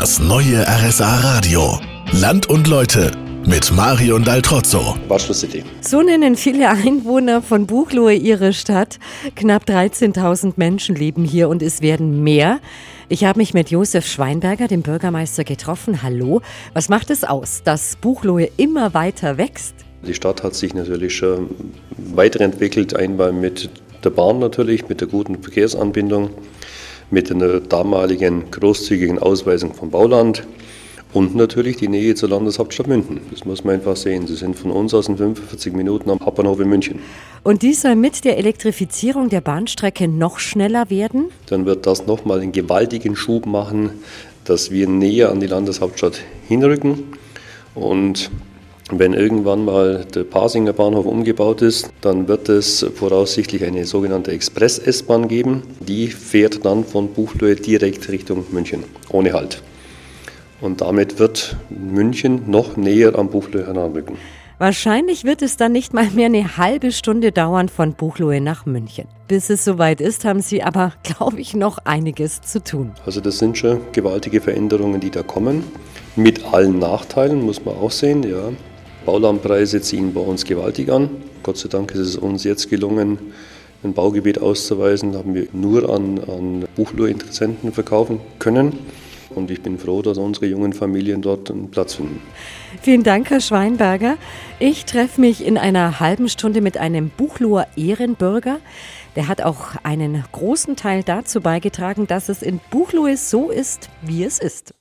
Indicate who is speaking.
Speaker 1: Das neue RSA Radio. Land und Leute mit Marion Daltrozzo.
Speaker 2: Waschlo City.
Speaker 3: So nennen viele Einwohner von Buchloe ihre Stadt. Knapp 13.000 Menschen leben hier und es werden mehr. Ich habe mich mit Josef Schweinberger, dem Bürgermeister, getroffen. Hallo. Was macht es aus, dass Buchloe immer weiter wächst?
Speaker 2: Die Stadt hat sich natürlich schon weiterentwickelt, einmal mit der Bahn natürlich, mit der guten Verkehrsanbindung, mit der damaligen großzügigen Ausweisung vom Bauland und natürlich die Nähe zur Landeshauptstadt München. Das muss man einfach sehen. Sie sind von uns aus in 45 Minuten am Hauptbahnhof in München.
Speaker 3: Und dies soll mit der Elektrifizierung der Bahnstrecke noch schneller werden?
Speaker 2: Dann wird das nochmal einen gewaltigen Schub machen, dass wir näher an die Landeshauptstadt hinrücken. Und wenn irgendwann mal der Pasinger Bahnhof umgebaut ist, dann wird es voraussichtlich eine sogenannte Express-S-Bahn geben. Die fährt dann von Buchloe direkt Richtung München, ohne Halt. Und damit wird München noch näher am Buchloe heranrücken.
Speaker 3: Wahrscheinlich wird es dann nicht mal mehr eine halbe Stunde dauern von Buchloe nach München. Bis es soweit ist, haben Sie aber, glaube ich, noch einiges zu tun.
Speaker 2: Also das sind schon gewaltige Veränderungen, die da kommen. Mit allen Nachteilen muss man auch sehen, ja. Baulandpreise ziehen bei uns gewaltig an. Gott sei Dank ist es uns jetzt gelungen, ein Baugebiet auszuweisen, haben wir nur an, an Buchloe-Interessenten verkaufen können. Und ich bin froh, dass unsere jungen Familien dort einen Platz finden.
Speaker 3: Vielen Dank, Herr Schweinberger. Ich treffe mich in einer halben Stunde mit einem Buchloer Ehrenbürger. Der hat auch einen großen Teil dazu beigetragen, dass es in Buchloe so ist, wie es ist.